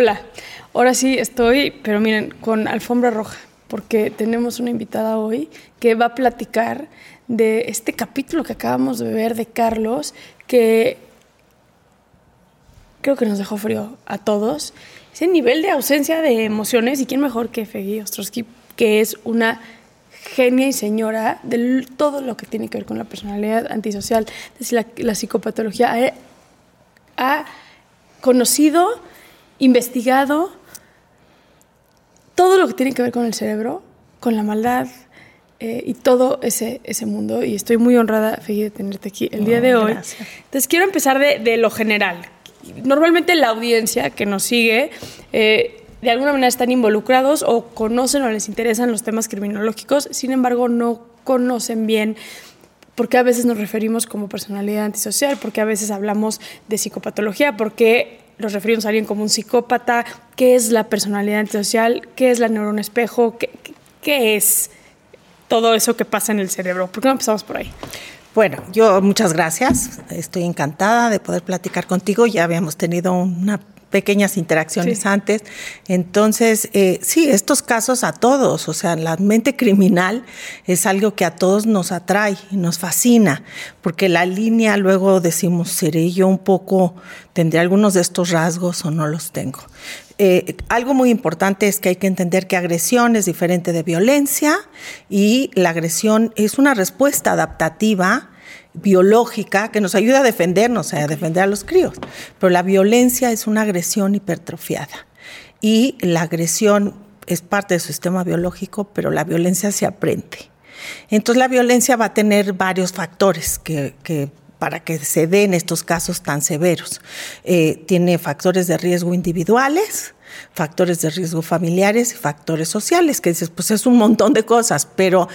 Hola, ahora sí estoy, pero miren, con alfombra roja, porque tenemos una invitada hoy que va a platicar de este capítulo que acabamos de ver de Carlos, que creo que nos dejó frío a todos. Ese nivel de ausencia de emociones, y quién mejor que Fegui Ostrowski, que es una genia y señora de todo lo que tiene que ver con la personalidad antisocial, desde la, la psicopatología, ha conocido investigado todo lo que tiene que ver con el cerebro, con la maldad eh, y todo ese, ese mundo. Y estoy muy honrada, Fegi, de tenerte aquí el día de hoy. Entonces, quiero empezar de, de, lo general. Normalmente la audiencia que nos sigue... Eh, de alguna manera están involucrados o conocen o les interesan los temas criminológicos, sin embargo no conocen bien porque a veces nos referimos como personalidad antisocial, porque a veces hablamos de psicopatología, porque los referimos a alguien como un psicópata, qué es la personalidad antisocial, qué es la neurona espejo, qué, qué es todo eso que pasa en el cerebro. ¿Por qué no empezamos por ahí? Bueno, yo muchas gracias. Estoy encantada de poder platicar contigo. Ya habíamos tenido una pequeñas interacciones sí. antes. Entonces, eh, sí, estos casos a todos, o sea, la mente criminal es algo que a todos nos atrae y nos fascina, porque la línea luego decimos, ¿seré yo un poco, tendré algunos de estos rasgos o no los tengo? Eh, algo muy importante es que hay que entender que agresión es diferente de violencia y la agresión es una respuesta adaptativa biológica que nos ayuda a defendernos, a defender a los críos. Pero la violencia es una agresión hipertrofiada. Y la agresión es parte del sistema biológico, pero la violencia se aprende. Entonces la violencia va a tener varios factores que, para que se den estos casos tan severos. Eh, tiene factores de riesgo individuales, factores de riesgo familiares y factores sociales, que dices, pues es un montón de cosas, pero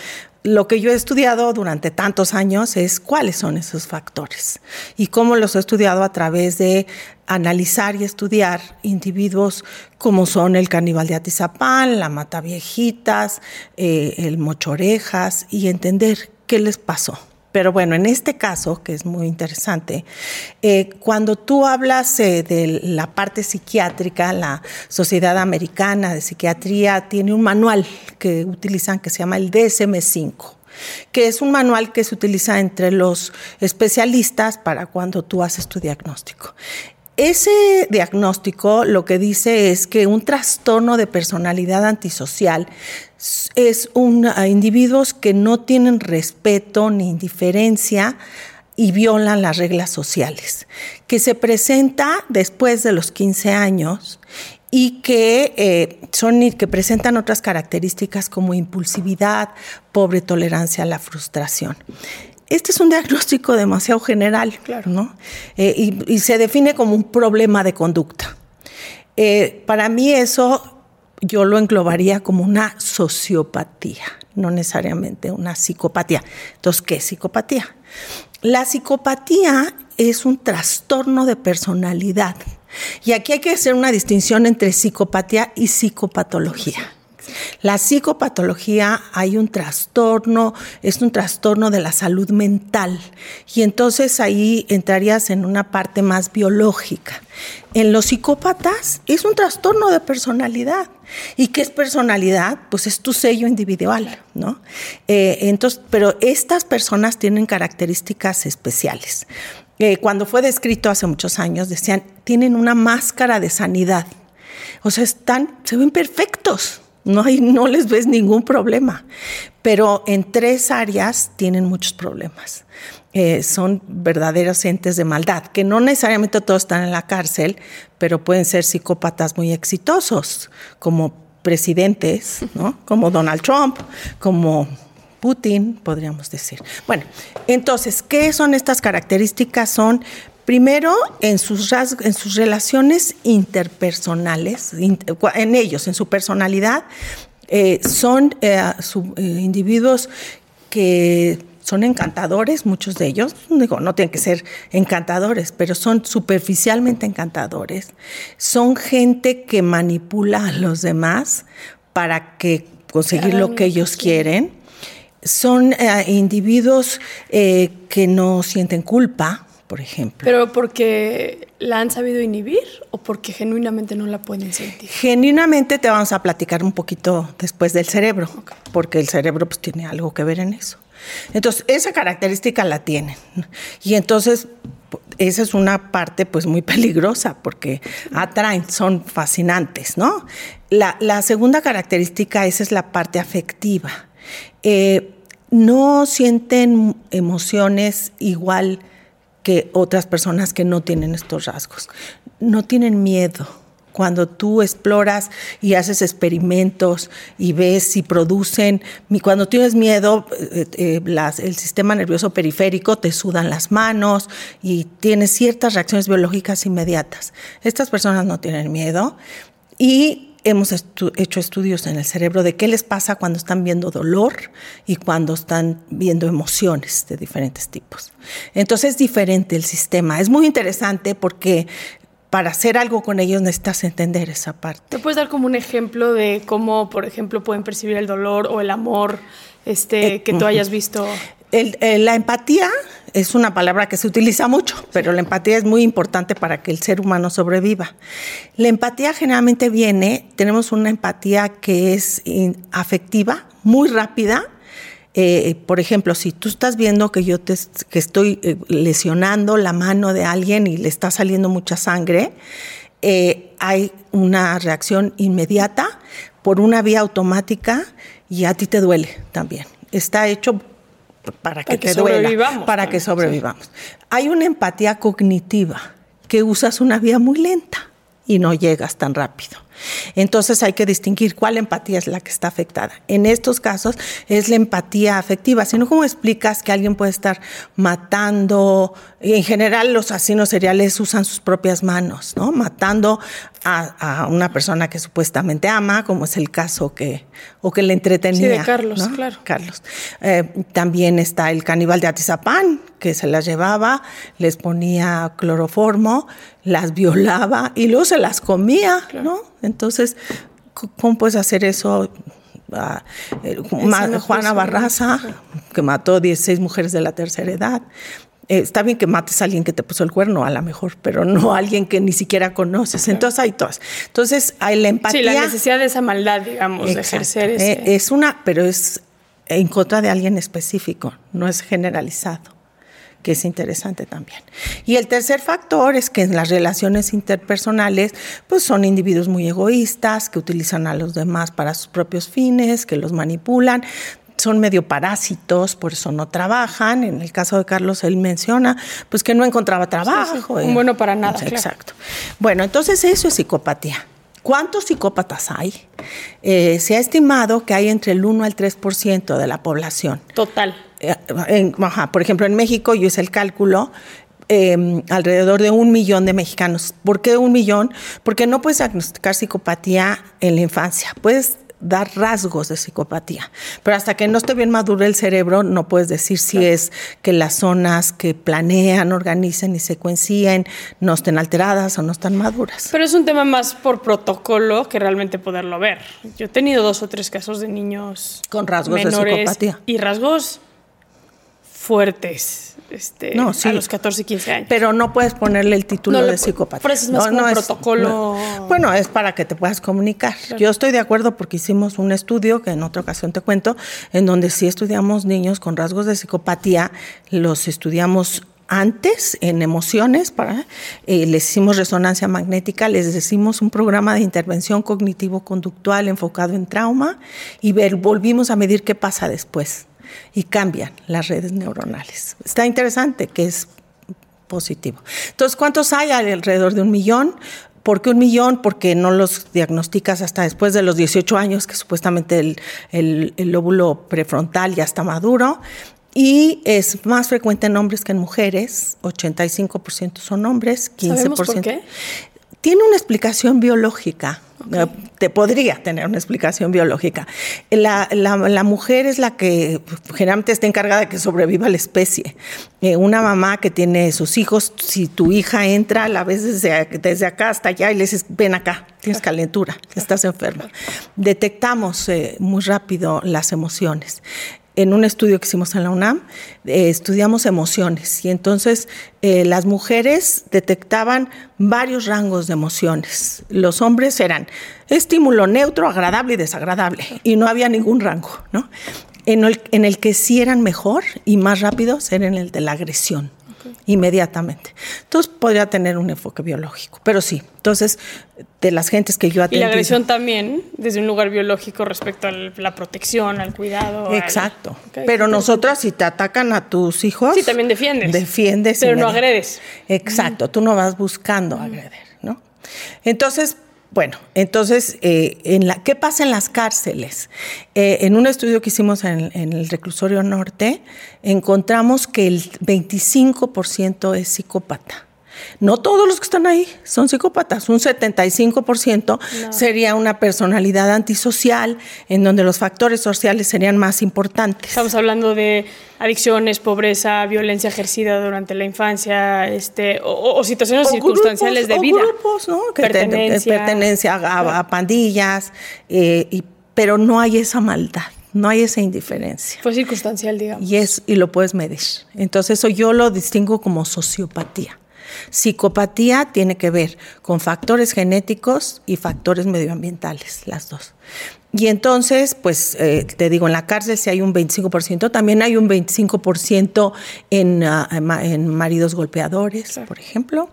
lo que yo he estudiado durante tantos años es cuáles son esos factores y cómo los he estudiado a través de analizar y estudiar individuos como son el caníbal de Atizapán, la mata viejitas, eh, el mochorejas y entender qué les pasó. Pero bueno, en este caso, que es muy interesante, eh, cuando tú hablas eh, de la parte psiquiátrica, la Sociedad Americana de Psiquiatría tiene un manual que utilizan que se llama el DSM-5 que es un manual que se utiliza entre los especialistas para cuando tú haces tu diagnóstico. Ese diagnóstico lo que dice es que un trastorno de personalidad antisocial es un, a individuos que no tienen respeto ni indiferencia y violan las reglas sociales, que se presenta después de los 15 años y que, eh, son, que presentan otras características como impulsividad, pobre tolerancia a la frustración este es un diagnóstico demasiado general, claro. ¿no? Eh, y, y, se define como un problema de conducta. Eh, para mí eso yo lo englobaría como una sociopatía, no necesariamente una psicopatía. Entonces, ¿qué es psicopatía? La psicopatía es un trastorno de personalidad. Y aquí hay que hacer una distinción entre psicopatía y psicopatología. La psicopatología hay un trastorno, es un trastorno de la salud mental y entonces ahí entrarías en una parte más biológica. En los psicópatas es un trastorno de personalidad. ¿Y qué es personalidad? Pues es tu sello individual, ¿no? Eh, entonces, pero estas personas tienen características especiales. Eh, cuando fue descrito hace muchos años, decían, tienen una máscara de sanidad. O sea, están, se ven perfectos, no, hay, no les ves ningún problema, pero en tres áreas tienen muchos problemas. Eh, son verdaderos entes de maldad, que no necesariamente todos están en la cárcel, pero pueden ser psicópatas muy exitosos, como presidentes, ¿no? como Donald Trump, como Putin, podríamos decir. Bueno, entonces, ¿qué son estas características? Son Primero, en sus, en sus relaciones interpersonales, en ellos, en su personalidad, eh, son eh, eh, individuos que son encantadores, muchos de ellos, digo, no tienen que ser encantadores, pero son superficialmente encantadores. Son gente que manipula a los demás para que conseguir lo que ellos quieren. Son individuos que no sienten culpa, por ejemplo. ¿Pero porque la han sabido inhibir o porque genuinamente no la pueden sentir? Genuinamente te vamos a platicar un poquito después del cerebro, porque el cerebro pues, tiene algo que ver en eso. Entonces, esa característica la tienen. Y entonces, esa es una parte pues muy peligrosa porque atraen, son fascinantes, ¿no? La, segunda característica, esa es la parte afectiva. Eh, no sienten emociones igual que otras personas que no tienen estos rasgos. No tienen miedo. Cuando tú exploras y haces experimentos y ves si producen, cuando tienes miedo, eh, eh, el sistema nervioso periférico te sudan las manos y tienes ciertas reacciones biológicas inmediatas. Estas personas no tienen miedo y hemos hecho estudios en el cerebro de qué les pasa cuando están viendo dolor y cuando están viendo emociones de diferentes tipos. Entonces es diferente el sistema. Es muy interesante porque para hacer algo con ellos necesitas entender esa parte. ¿Te puedes dar como un ejemplo de cómo, por ejemplo, pueden percibir el dolor o el amor este, que tú hayas visto? La empatía es una palabra que se utiliza mucho, pero la empatía es muy importante para que el ser humano sobreviva. La empatía generalmente viene, tenemos una empatía que es afectiva, muy rápida. Eh, por ejemplo, si tú estás viendo que yo te, que estoy eh, lesionando la mano de alguien y le está saliendo mucha sangre, eh, hay una reacción inmediata por una vía automática y a ti te duele también. Está hecho para que, te duela, para que sobrevivamos. Hay una empatía cognitiva que usas una vía muy lenta y no llegas tan rápido. Entonces hay que distinguir cuál empatía es la que está afectada. En estos casos es la empatía afectiva, sino cómo explicas que alguien puede estar matando, en general los asesinos seriales usan sus propias manos, ¿no? Matando a, una persona que supuestamente ama, como es el caso que, o que le entretenía. Sí, de Carlos, claro. Carlos. Eh, también está el caníbal de Atizapán, que se las llevaba, les ponía cloroformo, las violaba y luego se las comía, ¿no? Entonces, ¿cómo puedes hacer eso? Ah, eh, Juana Barraza, que mató 16 mujeres de la tercera edad. Eh, está bien que mates a alguien que te puso el cuerno, a lo mejor, pero no a alguien que ni siquiera conoces. Entonces hay todas. Entonces hay la empatía. Sí, la necesidad de esa maldad, digamos, de ejercer ese... Eh, es una, pero es en contra de alguien específico, no es generalizado que es interesante también. Y el tercer factor es que en las relaciones interpersonales, pues son individuos muy egoístas, que utilizan a los demás para sus propios fines, que los manipulan, son medio parásitos, por eso no trabajan. En el caso de Carlos, él menciona pues que no encontraba trabajo. Un bueno para nada. Exacto. Bueno, entonces eso es psicopatía. ¿Cuántos psicópatas hay? Eh, se ha estimado que hay entre el 1 al 3% de la población. Total. Eh, por ejemplo, en México, yo hice el cálculo, em, alrededor de un millón de mexicanos. ¿Por qué un millón? Porque no puedes diagnosticar psicopatía en la infancia. Puedes dar rasgos de psicopatía. Pero hasta que no esté bien maduro el cerebro, no puedes decir si es que las zonas que planean, organizan y secuencien no estén alteradas o no están maduras. Pero es un tema más por protocolo que realmente poderlo ver. Yo he tenido dos o tres casos de niños con rasgos de psicopatía. Y rasgos fuertes este, no, a los 14, 15 años. Pero no puedes ponerle el título de psicópata. Por eso es más no, protocolo. bueno, es para que te puedas comunicar. Yo estoy de acuerdo porque hicimos un estudio, que en otra ocasión te cuento, en donde sí estudiamos niños con rasgos de psicopatía, los estudiamos antes en emociones, para, eh, les hicimos resonancia magnética, les decimos un programa de intervención cognitivo-conductual enfocado en trauma y ver, volvimos a medir qué pasa después y cambian las redes neuronales. Está interesante que es positivo. Entonces, ¿cuántos hay? Alrededor de un millón. ¿Por qué un millón? Porque no los diagnosticas hasta después de los 18 años, que supuestamente el, el, lóbulo prefrontal ya está maduro. Y es más frecuente en hombres que en mujeres. 85% son hombres, 15%. ¿Sabemos por qué? Tiene una explicación biológica. Eh, te podría tener una explicación biológica. La, la, mujer es la que generalmente está encargada de que sobreviva la especie. Eh, una mamá que tiene sus hijos, si tu hija entra, la ves desde, desde acá hasta allá y le dices, ven acá, tienes calentura, estás enferma. Detectamos eh, muy rápido las emociones en un estudio que hicimos en la UNAM, eh, estudiamos emociones y entonces eh, las mujeres detectaban varios rangos de emociones. Los hombres eran estímulo neutro, agradable y desagradable y no había ningún rango, ¿no? En el, en el que sí eran mejor y más rápidos era en el de la agresión inmediatamente. Entonces podría tener un enfoque biológico, pero sí. Entonces, de las gentes que yo atendí. Y la agresión también desde un lugar biológico respecto a la protección, al cuidado. Exacto. Pero nosotras, si te atacan a tus hijos. Sí, también defiendes. Defiendes. Pero no agredes. Exacto. Tú no vas buscando agreder, ¿no? Entonces, bueno, entonces, eh, en la, ¿qué pasa en las cárceles? Eh, en un estudio que hicimos en, en, el reclusorio norte, encontramos que el 25% es psicópata. No todos los que están ahí son psicópatas, un 75% sería una personalidad antisocial en donde los factores sociales serían más importantes. Estamos hablando de adicciones, pobreza, violencia ejercida durante la infancia, este, o, situaciones circunstanciales de vida. grupos, ¿no? Que pertenencia, pertenencia a, pandillas, eh, pero no hay esa maldad. No hay esa indiferencia. Fue circunstancial, digamos. Y, es, y lo puedes medir. Entonces, eso yo lo distingo como sociopatía. Psicopatía tiene que ver con factores genéticos y factores medioambientales, las dos. Y entonces, pues eh, te digo, en la cárcel si hay un 25%, también hay un 25% en, ah, en maridos golpeadores, por ejemplo,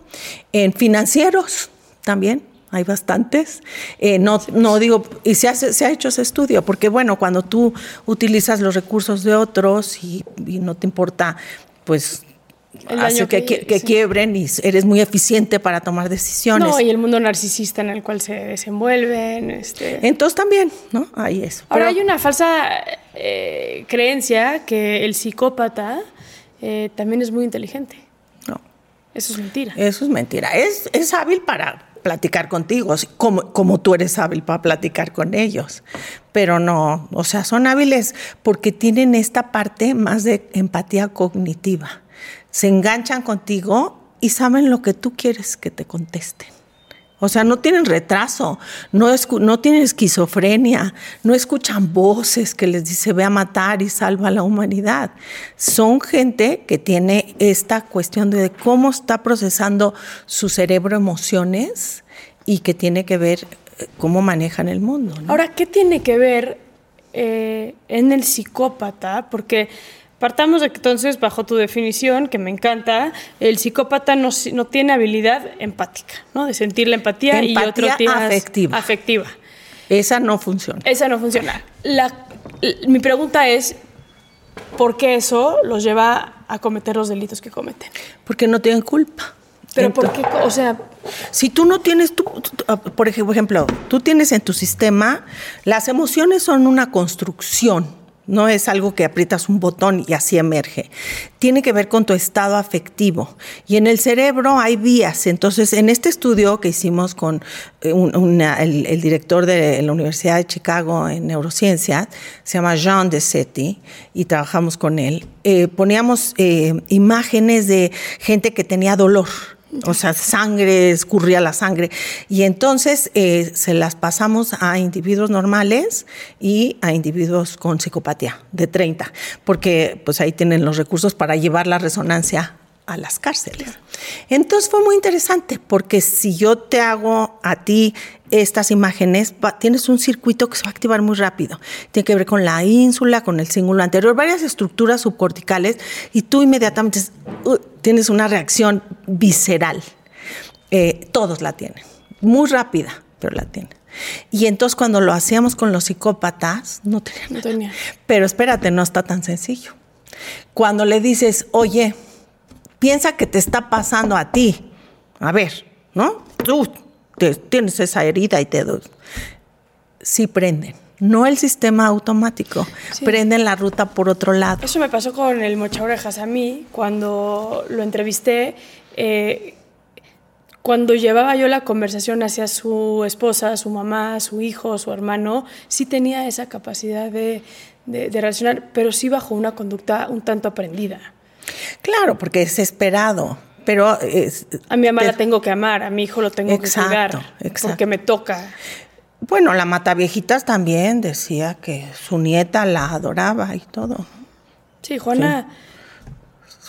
en financieros también, hay bastantes. Eh, no, no digo, y se, hace, se ha hecho ese estudio, porque bueno, cuando tú utilizas los recursos de otros y, y no te importa, pues hace que, que, quiebren y eres muy eficiente para tomar decisiones. No, y el mundo narcisista en el cual se desenvuelven. Este... Entonces también, ¿no? Hay eso. Ahora hay una falsa eh, creencia que el psicópata eh, también es muy inteligente. No. Eso es mentira. Eso es mentira. Es, es hábil para platicar contigo, como, como tú eres hábil para platicar con ellos. Pero no, o sea, son hábiles porque tienen esta parte más de empatía cognitiva se enganchan contigo y saben lo que tú quieres que te contesten. O sea, no tienen retraso, no, tienen esquizofrenia, no escuchan voces que les dice ve a matar y salva a la humanidad. Son gente que tiene esta cuestión de cómo está procesando su cerebro emociones y que tiene que ver eh, cómo manejan el mundo. Ahora, ¿qué tiene que ver eh, en el psicópata? Porque Partamos entonces, bajo tu definición, que me encanta, el psicópata no, no tiene habilidad empática, ¿no? De sentir la empatía, y otro tiene afectiva. afectiva. Esa no funciona. Esa no funciona. La, mi pregunta es, ¿por qué eso los lleva a cometer los delitos que cometen? Porque no tienen culpa. Pero ¿por qué? O sea... Si tú no tienes, tú, por ejemplo, tú tienes en tu sistema, las emociones son una construcción no es algo que aprietas un botón y así emerge. Tiene que ver con tu estado afectivo. Y en el cerebro hay vías. Entonces, en este estudio que hicimos con eh, el, director de la Universidad de Chicago en neurociencias, se llama Jean Desetti, y trabajamos con él, eh, poníamos eh, imágenes de gente que tenía dolor o sea, sangre, escurría la sangre. Y entonces eh, se las pasamos a individuos normales y a individuos con psicopatía de 30, porque pues ahí tienen los recursos para llevar la resonancia a las cárceles. Entonces fue muy interesante porque si yo te hago a ti estas imágenes, tienes un circuito que se va a activar muy rápido. Tiene que ver con la ínsula, con el cíngulo anterior, varias estructuras subcorticales y tú inmediatamente uh, tienes una reacción visceral. Eh, todos la tienen, muy rápida, pero la tienen. Y entonces cuando lo hacíamos con los psicópatas, no tenían. No tenía. Pero espérate, no está tan sencillo. Cuando le dices, oye, piensa que te está pasando a ti. A ver, ¿no? Tú tienes esa herida y te... Sí prenden. No el sistema automático. Prenden la ruta por otro lado. Eso me pasó con el Mocha Orejas a mí, cuando lo entrevisté. Eh, cuando llevaba yo la conversación hacia su esposa, su mamá, su hijo, su hermano, sí tenía esa capacidad de, de, de reaccionar, pero sí bajo una conducta un tanto aprendida. Claro, porque es esperado. Pero a mi mamá la tengo que amar, a mi hijo lo tengo que cuidar, porque me toca. Bueno, la mata viejitas también decía que su nieta la adoraba y todo. Sí, Juana.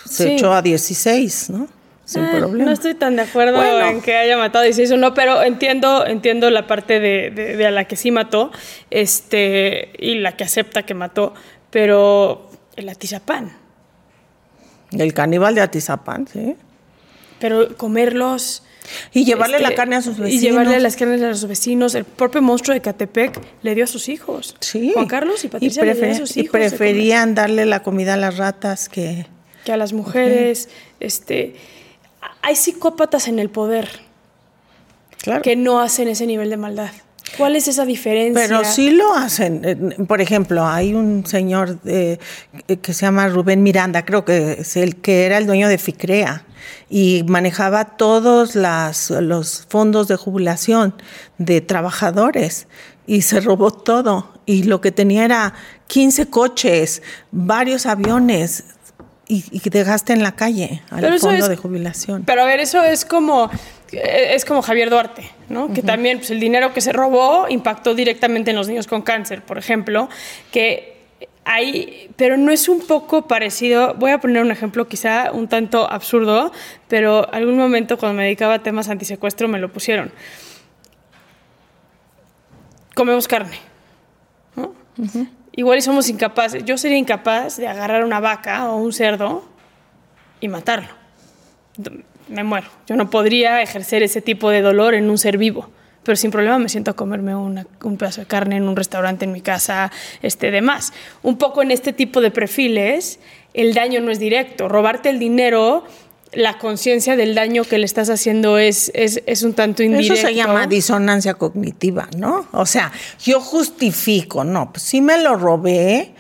Se echó a 16, ¿no? Sin ah, problema. No estoy tan de acuerdo en que haya matado a 16 o no, pero entiendo, entiendo la parte de, de, a la que sí mató este, y la que acepta que mató, pero el atizapán. El caníbal de Atizapán, sí. Pero comerlos... Y llevarle la este, carne a sus vecinos. Y llevarle las carnes a sus vecinos. El propio monstruo de Catepec le dio a sus hijos. Sí. Juan Carlos y Patricia le dio a sus hijos. Y preferían darle la comida a las ratas que... Que a las mujeres. Este, hay psicópatas en el poder. Claro. Que no hacen ese nivel de maldad. ¿Cuál es esa diferencia? Pero sí lo hacen. Por ejemplo, hay un señor que se llama Rubén Miranda, creo que es el que era el dueño de FICREA y manejaba todos los fondos de jubilación de trabajadores y se robó todo. Y lo que tenía era 15 coches, varios aviones, y, que dejaste en la calle al fondo de jubilación. Pero a ver, eso es como es como Javier Duarte, ¿no? Que también pues, el dinero que se robó impactó directamente en los niños con cáncer, por ejemplo, que hay, pero no es un poco parecido, voy a poner un ejemplo quizá un tanto absurdo, pero algún momento cuando me dedicaba a temas antisecuestro me lo pusieron. Comemos carne, ¿no? Igual y somos incapaces, yo sería incapaz de agarrar una vaca o un cerdo y matarlo. Me muero. Yo no podría ejercer ese tipo de dolor en un ser vivo. Pero sin problema me siento a comerme un pedazo de carne en un restaurante en mi casa, este, demás. Un poco en este tipo de perfiles, el daño no es directo. Robarte el dinero la conciencia del daño que le estás haciendo es, es, un tanto indirecto. Eso se llama disonancia cognitiva, ¿no? O sea, yo justifico, no, pues sí me lo robé,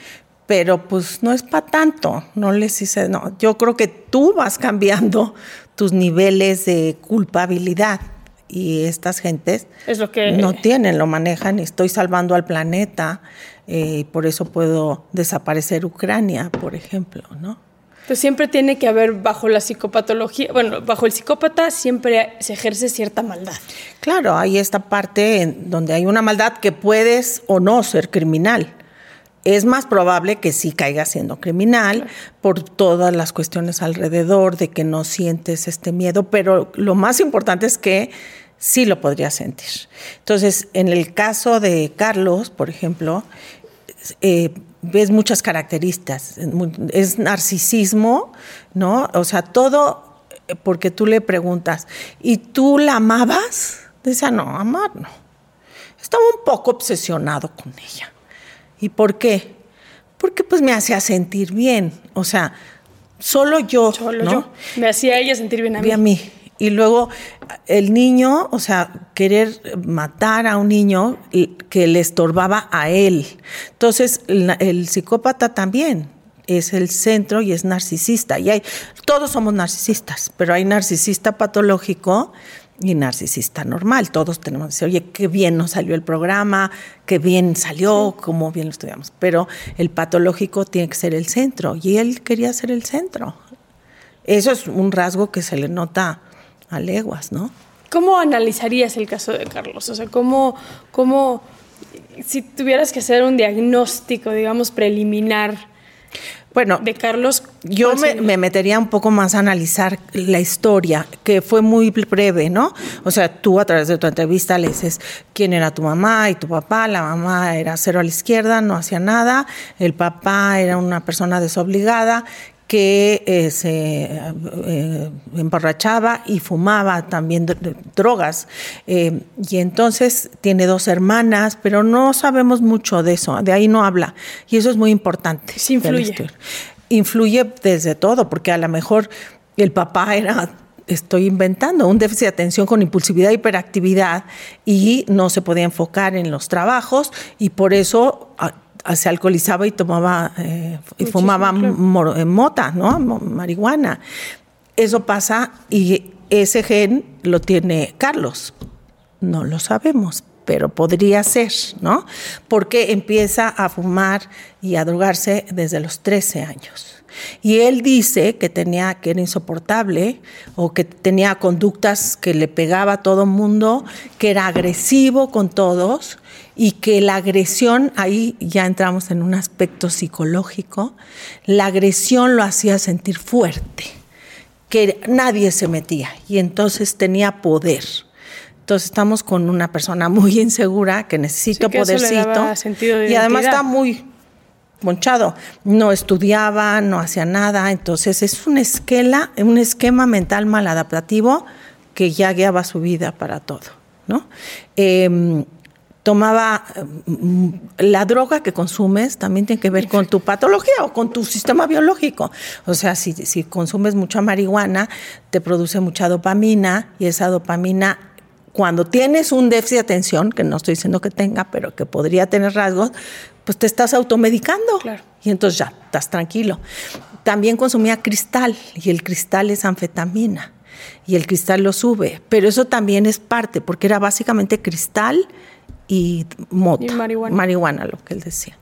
pero pues no es para tanto, no les hice, no, yo creo que tú vas cambiando tus niveles de culpabilidad y estas gentes es lo que... no tienen, lo manejan estoy salvando al planeta eh, y por eso puedo desaparecer Ucrania, por ejemplo, ¿no? Pues siempre tiene que haber bajo la psicopatología, bueno, bajo el psicópata siempre se ejerce cierta maldad. Claro, hay esta parte en donde hay una maldad que puedes o no ser criminal. Es más probable que sí caiga siendo criminal por todas las cuestiones alrededor, de que no sientes este miedo, pero lo más importante es que sí lo podría sentir. Entonces, en el caso de Carlos, por ejemplo, eh, ves muchas características. Es narcisismo, ¿no? O sea, todo eh, porque tú le preguntas, ¿y tú la amabas? Dice, no, amar no. Estaba un poco obsesionado con ella. ¿Y por qué? Porque pues me hacía sentir bien. O sea, solo yo. Solo yo. Me hacía ella sentir bien a mí. a mí. Y luego el niño, o sea, querer matar a un niño que le estorbaba a él. Entonces, el psicópata también es el centro y es narcisista. Y hay, todos somos narcisistas, pero hay narcisista patológico y narcisista normal. Todos tenemos que decir, oye, qué bien nos salió el programa, qué bien salió, cómo bien lo estudiamos. Pero el patológico tiene que ser el centro y él quería ser el centro. Eso es un rasgo que se le nota a leguas, ¿no? ¿Cómo analizarías el caso de Carlos? O sea, ¿cómo, cómo si tuvieras que hacer un diagnóstico, digamos, preliminar bueno, de Carlos. Yo me, metería un poco más a analizar la historia, que fue muy breve, ¿no? O sea, tú a través de tu entrevista le dices quién era tu mamá y tu papá. La mamá era cero a la izquierda, no hacía nada. El papá era una persona desobligada que eh, se eh, emborrachaba y fumaba también drogas. Eh, y entonces tiene dos hermanas, pero no sabemos mucho de eso, de ahí no habla. Y eso es muy importante. Sí, influye. Influye desde todo, porque a lo mejor el papá era estoy inventando, un déficit de atención con impulsividad e hiperactividad y no se podía enfocar en los trabajos y por eso ah, se alcoholizaba y tomaba eh, y fumaba eh, mota, ¿no? marihuana. Eso pasa y ese gen lo tiene Carlos. No lo sabemos, pero podría ser, ¿no? Porque empieza a fumar y a drogarse desde los 13 años. Y él dice que tenía que era insoportable o que tenía conductas que le pegaba a todo mundo, que era agresivo con todos y que la agresión, ahí ya entramos en un aspecto psicológico, la agresión lo hacía sentir fuerte, que nadie se metía y entonces tenía poder. Entonces estamos con una persona muy insegura que necesita podercito y además está muy monchado, no estudiaba, no hacía nada, entonces es un esquema, un esquema mental maladaptativo que ya guiaba su vida para todo, ¿no? Em, tomaba mm, la droga que consumes también tiene que ver con tu patología o con tu sistema biológico. O sea, si, si consumes mucha marihuana, te produce mucha dopamina y esa dopamina cuando tienes un déficit de atención, que no estoy diciendo que tenga, pero que podría tener rasgos, pues te estás automedicando. Y entonces ya, estás tranquilo. También consumía cristal y el cristal es anfetamina y el cristal lo sube, pero eso también es parte, porque era básicamente cristal y mota, marihuana. lo que él decía.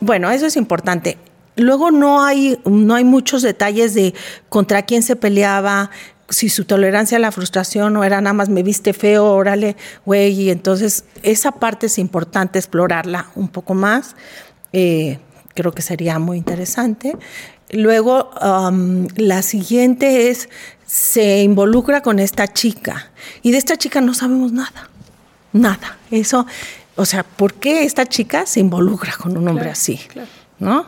Bueno, eso es importante. Luego no hay, no hay muchos detalles de contra quién se peleaba, si su tolerancia a la frustración o era nada más me viste feo, órale, güey, y entonces esa parte es importante explorarla un poco más. Eh, creo que sería muy interesante. Luego, um, la siguiente es, se involucra con esta chica y de esta chica no sabemos nada nada. Eso, o sea, ¿por qué esta chica se involucra con un hombre así? ¿No?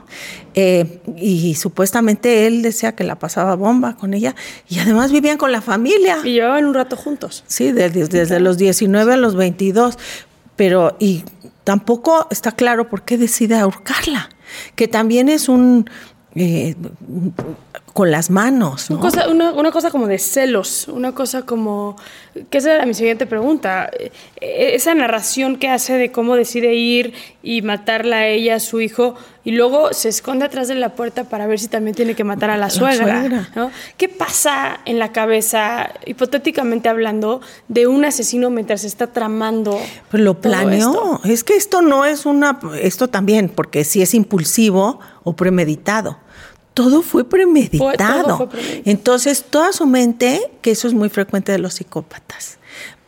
Eh, y supuestamente él decía que la pasaba bomba con ella y además vivían con la familia. Y llevaban un rato juntos. Sí, desde, los 19 a los 22. Pero, y tampoco está claro por qué decide ahorcarla, que también es un, eh, con las manos. Una, cosa, una, cosa como de celos, una cosa como, que esa era mi siguiente pregunta, eh, esa narración que hace de cómo decide ir y matarla a ella, a su hijo, y luego se esconde atrás de la puerta para ver si también tiene que matar a la, suegra. ¿Qué pasa en la cabeza, hipotéticamente hablando, de un asesino mientras se está tramando? Pues lo planeó. Es que esto no es una, esto también, porque si es impulsivo o premeditado todo fue premeditado. Entonces, toda su mente, que eso es muy frecuente de los psicópatas,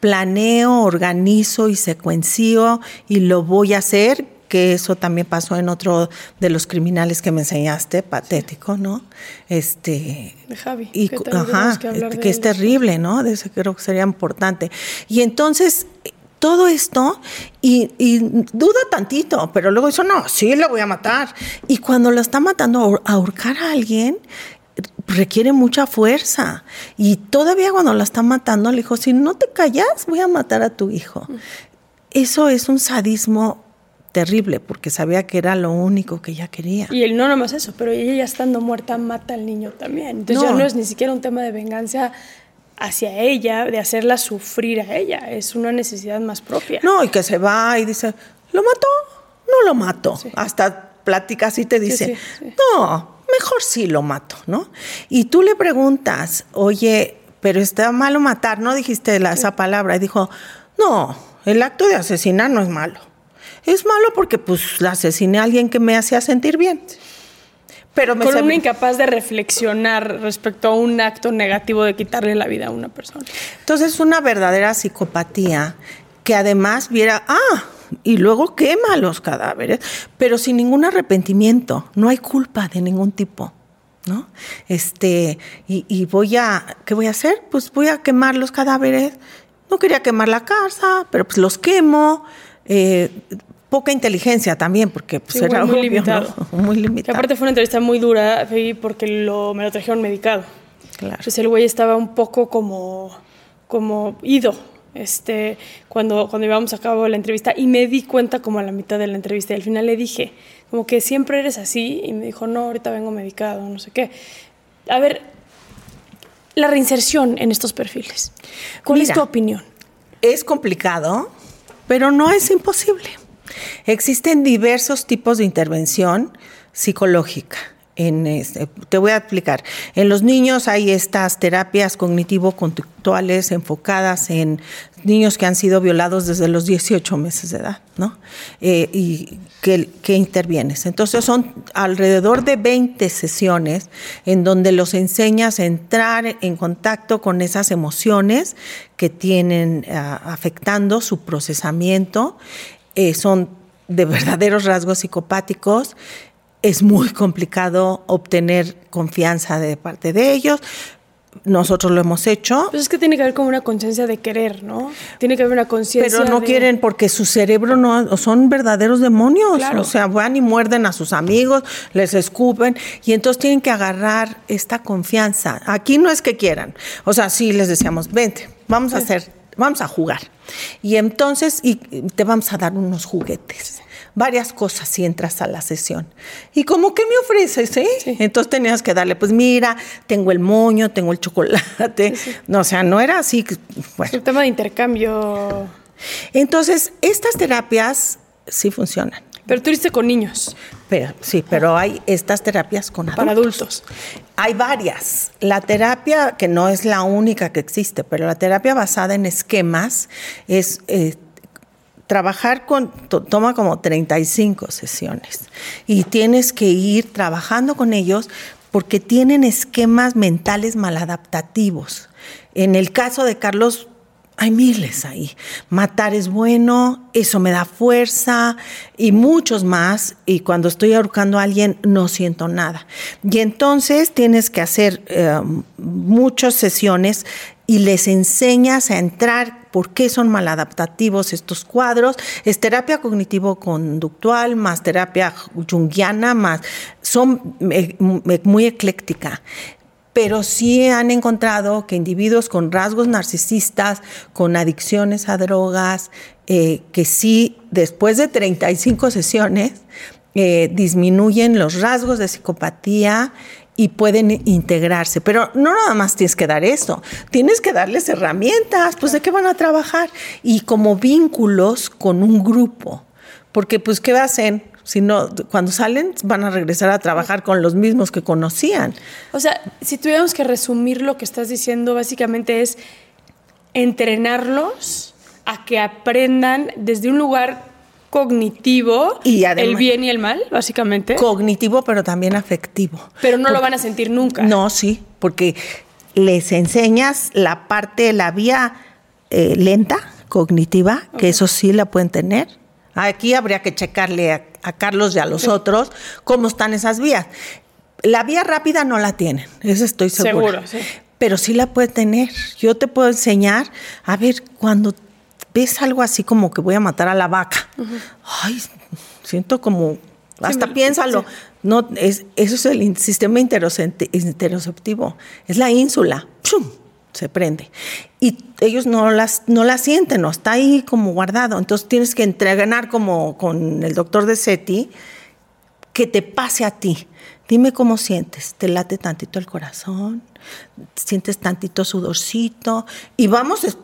planeo, organizo y secuencio y lo voy a hacer, que eso también pasó en otro de los criminales que me enseñaste, patético, ¿no? Este de Javi, y, ajá, que, que es terrible, ¿no? De eso creo que sería importante. Y entonces todo esto y, duda tantito, pero luego dice, no, sí lo voy a matar. Y cuando lo está matando, a ahorcar a alguien requiere mucha fuerza. Y todavía cuando la está matando, le dijo, si no te callas, voy a matar a tu hijo. Eso es un sadismo terrible, porque sabía que era lo único que ella quería. Y él no nomás eso, pero ella ya estando muerta mata al niño también. Entonces ya no es ni siquiera un tema de venganza hacia ella, de hacerla sufrir a ella. Es una necesidad más propia. No, y que se va y dice, ¿lo mató? No lo mato. Hasta pláticas y te dice, no, mejor sí lo mato, ¿no? Y tú le preguntas, oye, pero está malo matar, ¿no? Dijiste esa palabra. Y dijo, no, el acto de asesinar no es malo. Es malo porque pues la asesiné a alguien que me hacía sentir bien. Pero me Con una incapaz de reflexionar respecto a un acto negativo de quitarle la vida a una persona. Entonces, una verdadera psicopatía que además viera, ah, y luego quema los cadáveres, pero sin ningún arrepentimiento, no hay culpa de ningún tipo. ¿No? Este, y, voy a, ¿qué voy a hacer? Pues voy a quemar los cadáveres. No quería quemar la casa, pero pues los quemo. Eh, poca inteligencia también, porque pues, era muy limitado. Muy limitado. aparte fue una entrevista muy dura, porque lo, me lo trajeron medicado. Claro. Entonces el güey estaba un poco como, como ido este, cuando, cuando íbamos a cabo la entrevista y me di cuenta como a la mitad de la entrevista y al final le dije, como que siempre eres así y me dijo, no, ahorita vengo medicado, no sé qué. A ver, la reinserción en estos perfiles, ¿cuál es tu opinión? Es complicado, pero no es imposible. Existen diversos tipos de intervención psicológica este, te voy a explicar. En los niños hay estas terapias cognitivo-conductuales enfocadas en niños que han sido violados desde los 18 meses de edad, ¿no? Eh, y que, intervienes. Entonces son alrededor de 20 sesiones en donde los enseñas a entrar en contacto con esas emociones que tienen ah, afectando su procesamiento. Eh, son de verdaderos rasgos psicopáticos es muy complicado obtener confianza de parte de ellos. Nosotros lo hemos hecho. Pues es que tiene que haber como una conciencia de querer, ¿no? Tiene que haber una conciencia. Pero no quieren porque su cerebro no son verdaderos demonios. O sea, van y muerden a sus amigos, les escupen y entonces tienen que agarrar esta confianza. Aquí no es que quieran. O sea, sí les decíamos, vente, vamos a hacer, vamos a jugar. Y entonces y te vamos a dar unos juguetes varias cosas si entras a la sesión. ¿Y como que me ofreces? Eh? Entonces tenías que darle, pues mira, tengo el moño, tengo el chocolate. No, o sea, no era así. Bueno. El tema de intercambio. Entonces, estas terapias sí funcionan. Pero tú con niños. Pero, sí, pero hay estas terapias con adultos. Para adultos. Hay varias. La terapia, que no es la única que existe, pero la terapia basada en esquemas es... Eh, trabajar con, toma como 35 sesiones y tienes que ir trabajando con ellos porque tienen esquemas mentales maladaptativos. En el caso de Carlos, hay miles ahí. Matar es bueno, eso me da fuerza y muchos más. Y cuando estoy ahorcando a alguien no siento nada. Y entonces tienes que hacer eh, muchas sesiones y les enseñas a entrar por qué son maladaptativos estos cuadros. Es terapia cognitivo-conductual, más terapia junguiana, más. Son eh, muy ecléctica pero sí han encontrado que individuos con rasgos narcisistas, con adicciones a drogas, eh, que sí, después de 35 sesiones, eh, disminuyen los rasgos de psicopatía y pueden integrarse. Pero no nada más tienes que dar eso, tienes que darles herramientas, pues de qué van a trabajar y como vínculos con un grupo, porque pues qué hacen, si no, cuando salen van a regresar a trabajar con los mismos que conocían. O sea, si tuviéramos que resumir lo que estás diciendo, básicamente es entrenarlos a que aprendan desde un lugar cognitivo, y el bien y el mal, básicamente. Cognitivo, pero también afectivo. Pero no lo van a sentir nunca. No, sí, porque les enseñas la parte, la vía eh, lenta, cognitiva, que eso sí la pueden tener. Aquí habría que checarle a, Carlos y a los otros cómo están esas vías. La vía rápida no la tienen, eso estoy segura. Seguro, sí. Pero sí la puede tener. Yo te puedo enseñar, a ver, cuando ves algo así como que voy a matar a la vaca. Ay, siento como, hasta piénsalo. No, es, eso es el sistema interoceptivo, es la ínsula. Se prende. Y ellos no las, no la sienten, no está ahí como guardado. Entonces tienes que entregar como con el doctor de SETI que te pase a ti Dime cómo sientes. ¿Te late tantito el corazón? ¿Sientes tantito sudorcito? Y vamos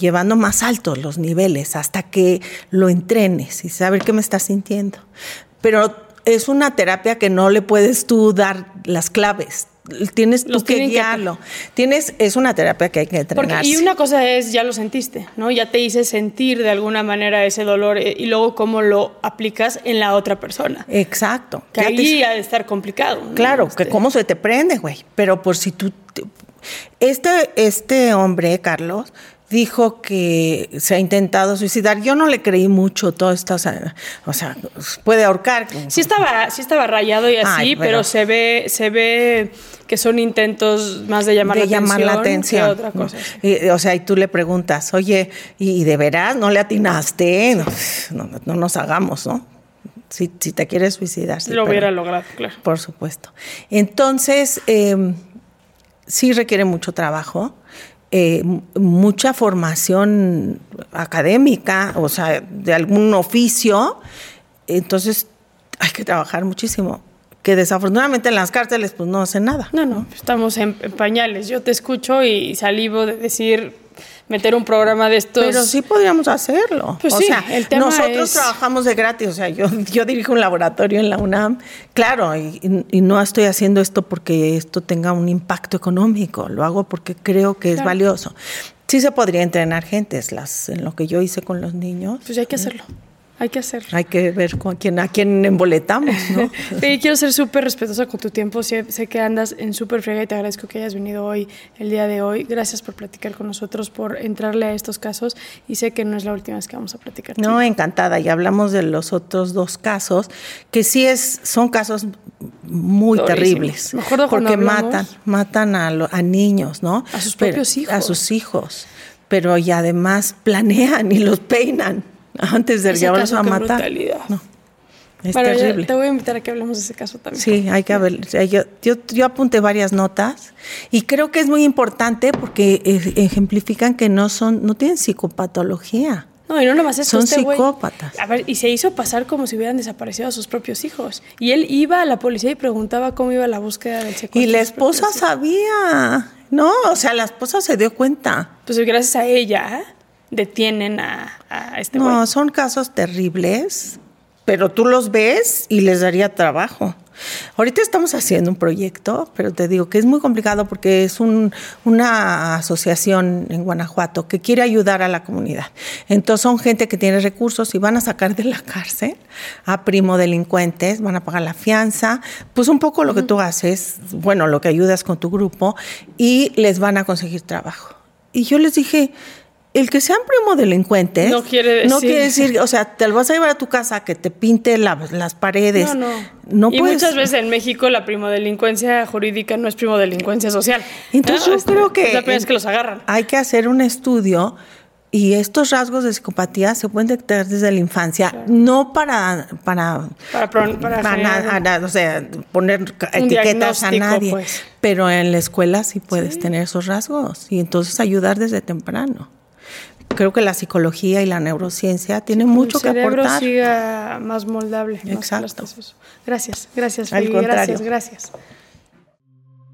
llevando más altos los niveles hasta que lo entrenes y saber qué me estás sintiendo. Pero es una terapia que no le puedes tú dar las claves tienes tú que guiarlo. Tienes, es una terapia que hay que entrenar. Y una cosa es, ya lo sentiste, ¿no? Ya te hice sentir de alguna manera ese dolor eh, y luego cómo lo aplicas en la otra persona. Exacto. Que ahí ha de estar complicado. Claro, que este cómo se te prende, güey. Pero por si tú... Este, este hombre, Carlos, dijo que se ha intentado suicidar. Yo no le creí mucho todo esto, o sea, puede ahorcar. Sí estaba, sí estaba rayado y así, pero, se ve, se ve que son intentos más de llamar, la, llamar atención la atención que otra cosa. o sea, y tú le preguntas, oye, ¿y de veras no le atinaste? No, no, nos hagamos, ¿no? Si, si, te quieres suicidar. Lo hubiera logrado, claro. Por supuesto. Entonces, eh, sí requiere mucho trabajo. Eh, mucha formación académica, o sea, de algún oficio, entonces hay que trabajar muchísimo. Que desafortunadamente en las cárceles pues no hacen nada. No, no, estamos en pañales. Yo te escucho y salivo de decir meter un programa de estos. Pero sí podríamos hacerlo. Pues o sea, nosotros trabajamos de gratis. O sea, yo, yo dirijo un laboratorio en la UNAM, claro, y, no estoy haciendo esto porque esto tenga un impacto económico. Lo hago porque creo que es valioso. Sí se podría entrenar gentes, las, en lo que yo hice con los niños. Pues hay que hacerlo. Hay que hacer. Hay que ver con quién, a quién emboletamos, ¿no? sí, quiero ser súper respetuosa con tu tiempo. Sé, que andas en súper frega y te agradezco que hayas venido hoy, el día de hoy. Gracias por platicar con nosotros, por entrarle a estos casos y sé que no es la última vez que vamos a platicar. No, encantada. Y hablamos de los otros dos casos, que sí es, son casos muy terribles. Me acuerdo porque matan, matan a, a, niños, ¿no? A sus propios hijos. A sus hijos. Pero y además planean y los peinan antes de llevarlos a matar. No. Es terrible. te voy a invitar a que hablemos de ese caso también. Sí, hay que ver. Yo, yo, apunté varias notas y creo que es muy importante porque ejemplifican que no son, no tienen psicopatología. No, y no nomás eso. Son este psicópatas. a ver, y se hizo pasar como si hubieran desaparecido a sus propios hijos. Y él iba a la policía y preguntaba cómo iba la búsqueda del secuestro. Y la esposa sabía. No, o sea, la esposa se dio cuenta. Pues gracias a ella detienen a, a este No, son casos terribles, pero tú los ves y les daría trabajo. Ahorita estamos haciendo un proyecto, pero te digo que es muy complicado porque es una asociación en Guanajuato que quiere ayudar a la comunidad. Entonces son gente que tiene recursos y van a sacar de la cárcel a primo delincuentes, van a pagar la fianza, pues un poco lo que tú haces, bueno, lo que ayudas con tu grupo y les van a conseguir trabajo. Y yo les dije, el que sean primo delincuentes no quiere decir, no quiere decir o sea, te lo vas a llevar a tu casa que te pinte las paredes. No, no. y muchas veces en México la primodelincuencia jurídica no es primodelincuencia social. Entonces yo este, creo que, es la primera vez que los agarran. Hay que hacer un estudio y estos rasgos de psicopatía se pueden detectar desde la infancia, no para para para, o sea, poner etiquetas a nadie, pues. pero en la escuela sí puedes tener esos rasgos y entonces ayudar desde temprano creo que la psicología y la neurociencia tienen mucho que aportar. El cerebro siga más moldable. Exacto. gracias, gracias, Al Gracias, gracias.